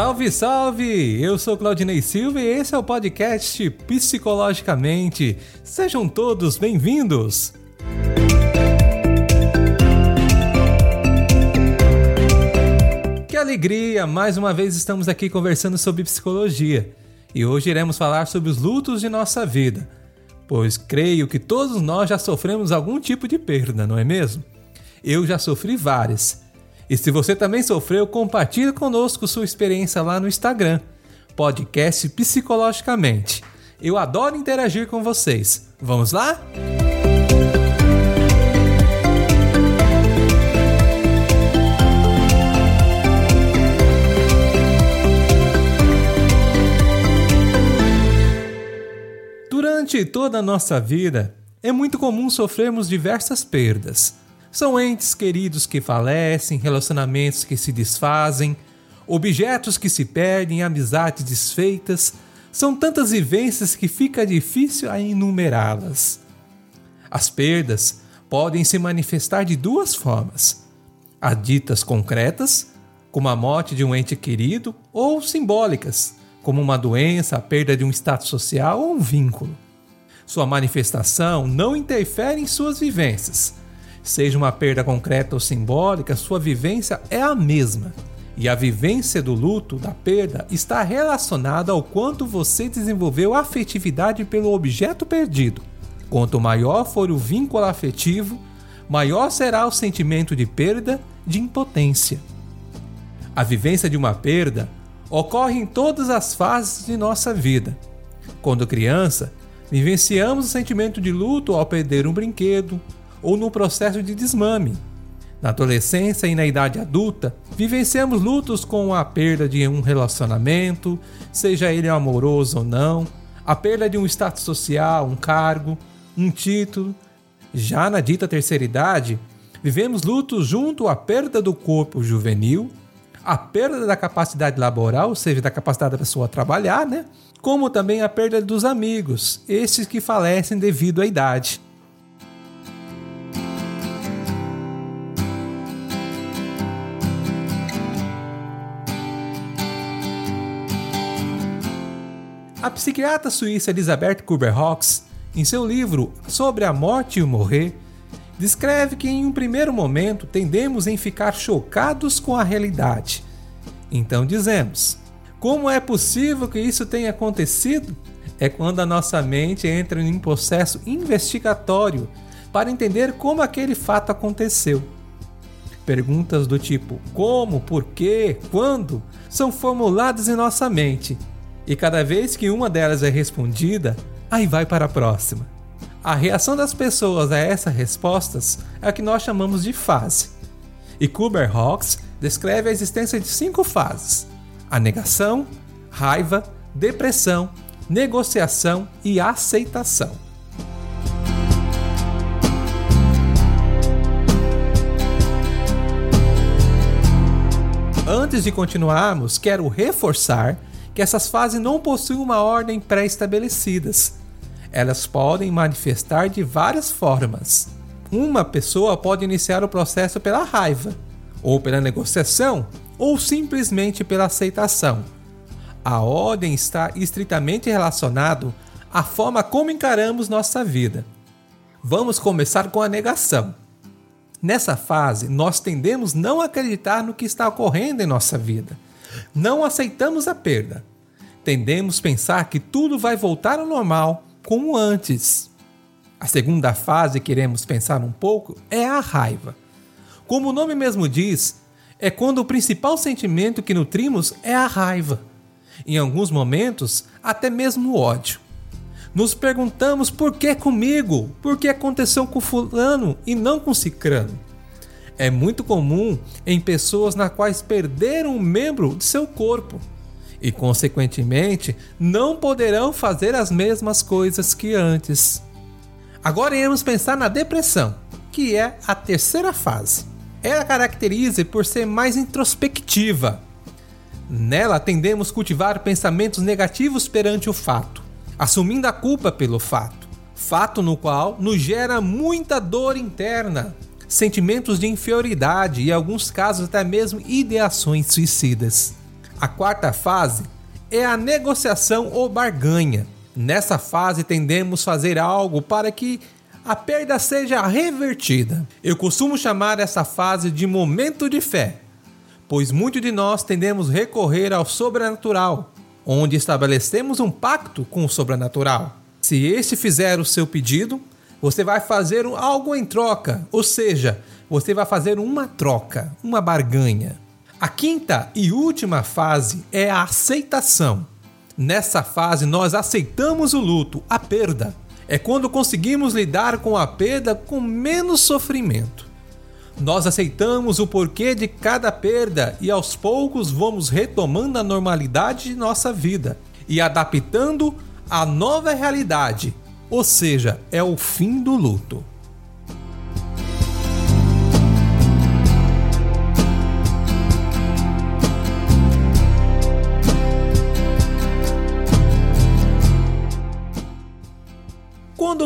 Salve, salve! Eu sou Claudinei Silva e esse é o podcast Psicologicamente. Sejam todos bem-vindos! Que alegria! Mais uma vez estamos aqui conversando sobre psicologia e hoje iremos falar sobre os lutos de nossa vida, pois creio que todos nós já sofremos algum tipo de perda, não é mesmo? Eu já sofri várias e se você também sofreu, compartilhe conosco sua experiência lá no Instagram, podcast Psicologicamente. Eu adoro interagir com vocês. Vamos lá? Durante toda a nossa vida, é muito comum sofrermos diversas perdas são entes queridos que falecem, relacionamentos que se desfazem, objetos que se perdem, amizades desfeitas. São tantas vivências que fica difícil a enumerá-las. As perdas podem se manifestar de duas formas: as ditas concretas, como a morte de um ente querido, ou simbólicas, como uma doença, a perda de um status social ou um vínculo. Sua manifestação não interfere em suas vivências, Seja uma perda concreta ou simbólica, sua vivência é a mesma. E a vivência do luto, da perda, está relacionada ao quanto você desenvolveu afetividade pelo objeto perdido. Quanto maior for o vínculo afetivo, maior será o sentimento de perda, de impotência. A vivência de uma perda ocorre em todas as fases de nossa vida. Quando criança, vivenciamos o sentimento de luto ao perder um brinquedo, ou no processo de desmame. Na adolescência e na idade adulta, vivenciamos lutos com a perda de um relacionamento, seja ele amoroso ou não, a perda de um status social, um cargo, um título. Já na dita terceira idade, vivemos lutos junto à perda do corpo juvenil, a perda da capacidade laboral, ou seja, da capacidade da pessoa trabalhar, né? Como também a perda dos amigos, estes que falecem devido à idade. A psiquiatra suíça Elisabeth Kubler-Ross, em seu livro Sobre a Morte e o Morrer, descreve que em um primeiro momento tendemos em ficar chocados com a realidade. Então dizemos: como é possível que isso tenha acontecido? É quando a nossa mente entra em um processo investigatório para entender como aquele fato aconteceu. Perguntas do tipo como, por quê, quando são formuladas em nossa mente e cada vez que uma delas é respondida, aí vai para a próxima. A reação das pessoas a essas respostas é o que nós chamamos de fase. E Kubler-Ross descreve a existência de cinco fases: a negação, raiva, depressão, negociação e aceitação. Antes de continuarmos, quero reforçar que essas fases não possuem uma ordem pré-estabelecidas. Elas podem manifestar de várias formas. Uma pessoa pode iniciar o processo pela raiva, ou pela negociação, ou simplesmente pela aceitação. A ordem está estritamente relacionado à forma como encaramos nossa vida. Vamos começar com a negação. Nessa fase, nós tendemos não acreditar no que está ocorrendo em nossa vida não aceitamos a perda. Tendemos pensar que tudo vai voltar ao normal, como antes. A segunda fase que queremos pensar um pouco é a raiva. Como o nome mesmo diz, é quando o principal sentimento que nutrimos é a raiva. Em alguns momentos, até mesmo o ódio. Nos perguntamos por que comigo? Por que aconteceu com fulano e não com cicrano? é muito comum em pessoas na quais perderam um membro de seu corpo e, consequentemente, não poderão fazer as mesmas coisas que antes. Agora iremos pensar na depressão, que é a terceira fase. Ela caracteriza por ser mais introspectiva. Nela tendemos cultivar pensamentos negativos perante o fato, assumindo a culpa pelo fato, fato no qual nos gera muita dor interna, sentimentos de inferioridade e, em alguns casos, até mesmo ideações suicidas. A quarta fase é a negociação ou barganha. Nessa fase tendemos a fazer algo para que a perda seja revertida. Eu costumo chamar essa fase de momento de fé, pois muitos de nós tendemos recorrer ao sobrenatural, onde estabelecemos um pacto com o sobrenatural. Se este fizer o seu pedido, você vai fazer algo em troca, ou seja, você vai fazer uma troca, uma barganha. A quinta e última fase é a aceitação. Nessa fase, nós aceitamos o luto, a perda. É quando conseguimos lidar com a perda com menos sofrimento. Nós aceitamos o porquê de cada perda e aos poucos vamos retomando a normalidade de nossa vida e adaptando a nova realidade, ou seja, é o fim do luto.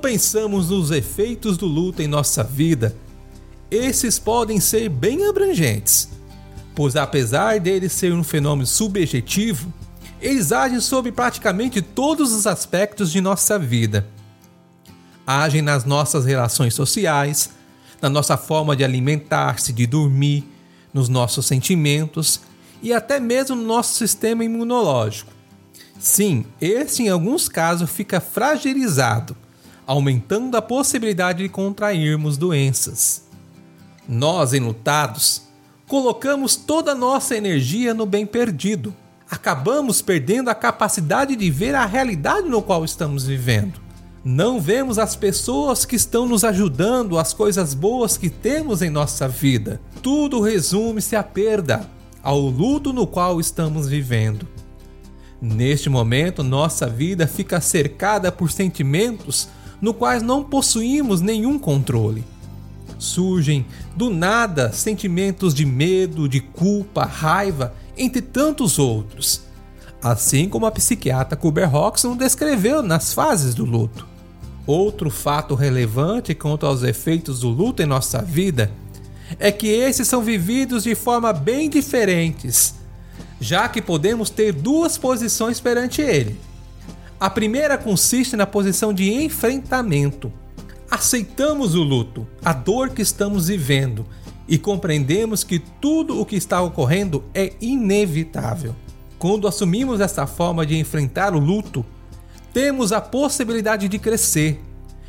Pensamos nos efeitos do luto em nossa vida, esses podem ser bem abrangentes, pois apesar deles ser um fenômeno subjetivo, eles agem sobre praticamente todos os aspectos de nossa vida. Agem nas nossas relações sociais, na nossa forma de alimentar-se, de dormir, nos nossos sentimentos e até mesmo no nosso sistema imunológico. Sim, esse em alguns casos fica fragilizado, aumentando a possibilidade de contrairmos doenças. Nós, enlutados, colocamos toda a nossa energia no bem perdido acabamos perdendo a capacidade de ver a realidade no qual estamos vivendo. Não vemos as pessoas que estão nos ajudando, as coisas boas que temos em nossa vida. Tudo resume-se à perda, ao luto no qual estamos vivendo. Neste momento, nossa vida fica cercada por sentimentos no quais não possuímos nenhum controle. Surgem do nada sentimentos de medo, de culpa, raiva entre tantos outros, assim como a psiquiatra Kubler-Roxon descreveu nas fases do luto. Outro fato relevante quanto aos efeitos do luto em nossa vida é que esses são vividos de forma bem diferentes, já que podemos ter duas posições perante ele. A primeira consiste na posição de enfrentamento. Aceitamos o luto, a dor que estamos vivendo e compreendemos que tudo o que está ocorrendo é inevitável. Quando assumimos essa forma de enfrentar o luto, temos a possibilidade de crescer,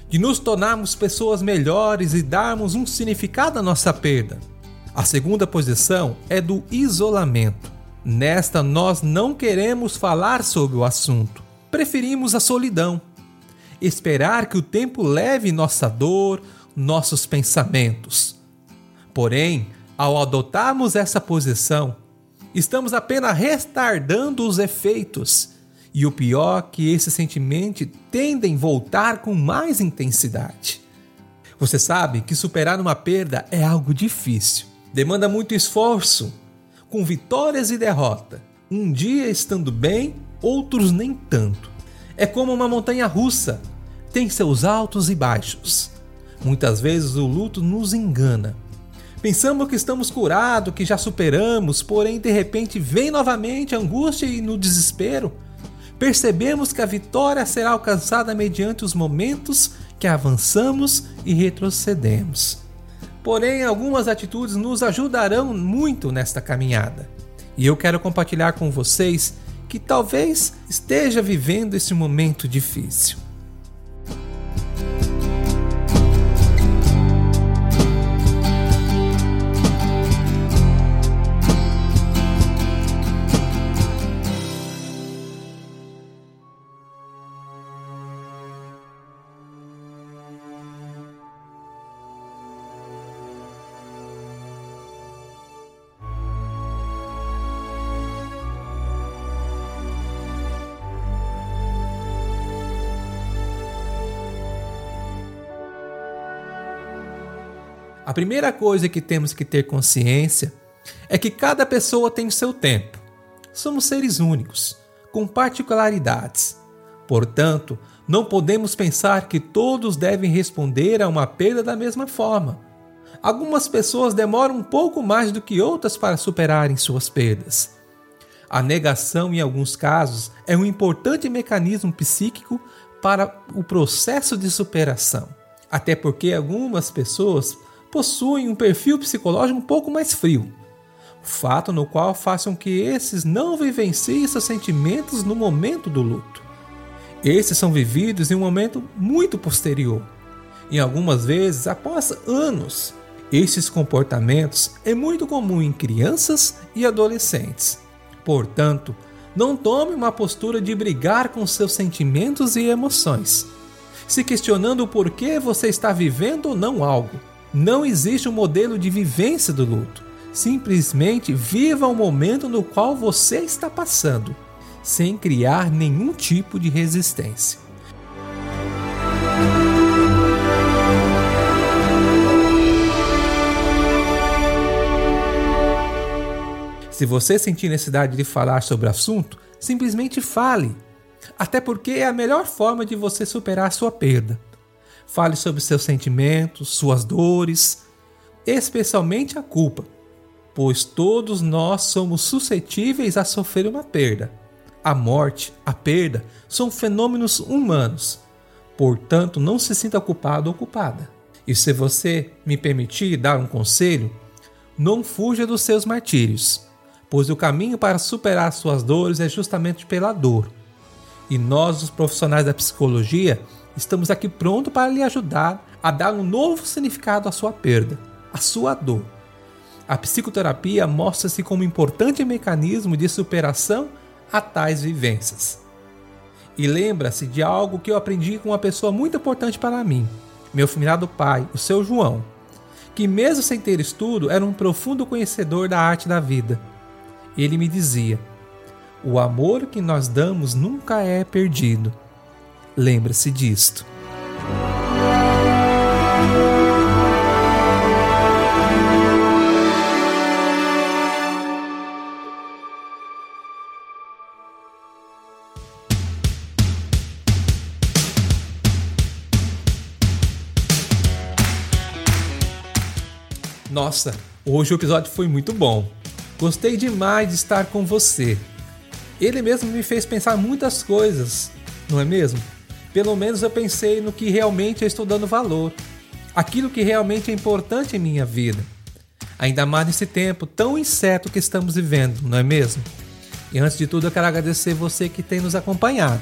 de nos tornarmos pessoas melhores e darmos um significado à nossa perda. A segunda posição é do isolamento. Nesta, nós não queremos falar sobre o assunto, preferimos a solidão. Esperar que o tempo leve nossa dor, nossos pensamentos. Porém, ao adotarmos essa posição, estamos apenas retardando os efeitos. E o pior que esses sentimentos tendem a voltar com mais intensidade. Você sabe que superar uma perda é algo difícil. Demanda muito esforço, com vitórias e derrota. Um dia estando bem, outros nem tanto. É como uma montanha russa, tem seus altos e baixos. Muitas vezes o luto nos engana Pensamos que estamos curados, que já superamos, porém de repente vem novamente a angústia e no desespero. Percebemos que a vitória será alcançada mediante os momentos que avançamos e retrocedemos. Porém, algumas atitudes nos ajudarão muito nesta caminhada. E eu quero compartilhar com vocês que talvez esteja vivendo esse momento difícil. A primeira coisa que temos que ter consciência é que cada pessoa tem o seu tempo. Somos seres únicos, com particularidades. Portanto, não podemos pensar que todos devem responder a uma perda da mesma forma. Algumas pessoas demoram um pouco mais do que outras para superarem suas perdas. A negação, em alguns casos, é um importante mecanismo psíquico para o processo de superação. Até porque algumas pessoas possuem um perfil psicológico um pouco mais frio, fato no qual façam que esses não vivenciem seus sentimentos no momento do luto. Esses são vividos em um momento muito posterior, e algumas vezes após anos. Esses comportamentos é muito comum em crianças e adolescentes. Portanto, não tome uma postura de brigar com seus sentimentos e emoções, se questionando o porquê você está vivendo ou não algo. Não existe um modelo de vivência do luto. Simplesmente viva o momento no qual você está passando, sem criar nenhum tipo de resistência. Se você sentir necessidade de falar sobre o assunto, simplesmente fale. Até porque é a melhor forma de você superar sua perda. Fale sobre seus sentimentos, suas dores, especialmente a culpa, pois todos nós somos suscetíveis a sofrer uma perda. A morte, a perda, são fenômenos humanos. Portanto, não se sinta culpado ou culpada. E se você me permitir dar um conselho, não fuja dos seus martírios pois o caminho para superar suas dores é justamente pela dor. E nós, os profissionais da psicologia, estamos aqui prontos para lhe ajudar a dar um novo significado à sua perda, à sua dor. A psicoterapia mostra-se como um importante mecanismo de superação a tais vivências. E lembra-se de algo que eu aprendi com uma pessoa muito importante para mim, meu finado pai, o seu João, que mesmo sem ter estudo era um profundo conhecedor da arte da vida ele me dizia: O amor que nós damos nunca é perdido. Lembra-se disto. Nossa, hoje o episódio foi muito bom. Gostei demais de estar com você. Ele mesmo me fez pensar muitas coisas, não é mesmo? Pelo menos eu pensei no que realmente eu estou dando valor, aquilo que realmente é importante em minha vida. Ainda mais nesse tempo tão incerto que estamos vivendo, não é mesmo? E antes de tudo, eu quero agradecer você que tem nos acompanhado.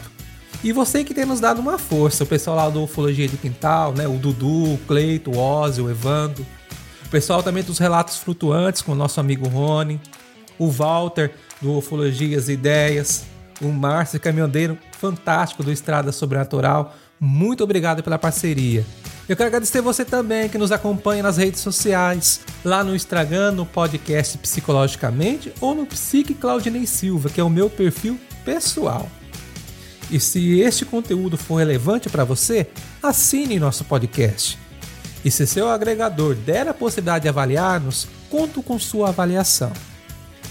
E você que tem nos dado uma força, o pessoal lá do Ufologia de Quintal, né? O Dudu, o Cleito, o Ozzy, o Evandro. O pessoal também dos relatos flutuantes com o nosso amigo Rony, o Walter do Ufologias e Ideias, o Márcio caminhoneiro fantástico do Estrada Sobrenatural. Muito obrigado pela parceria. Eu quero agradecer você também que nos acompanha nas redes sociais, lá no Instagram, no podcast Psicologicamente ou no Psique Claudinei Silva, que é o meu perfil pessoal. E se este conteúdo for relevante para você, assine nosso podcast. E se seu agregador der a possibilidade de avaliar-nos, conto com sua avaliação.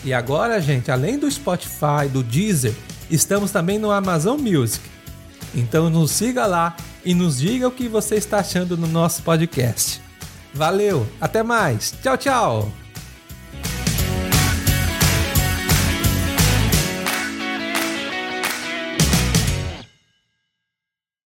E agora, gente, além do Spotify, do Deezer, estamos também no Amazon Music. Então nos siga lá e nos diga o que você está achando no nosso podcast. Valeu, até mais. Tchau, tchau.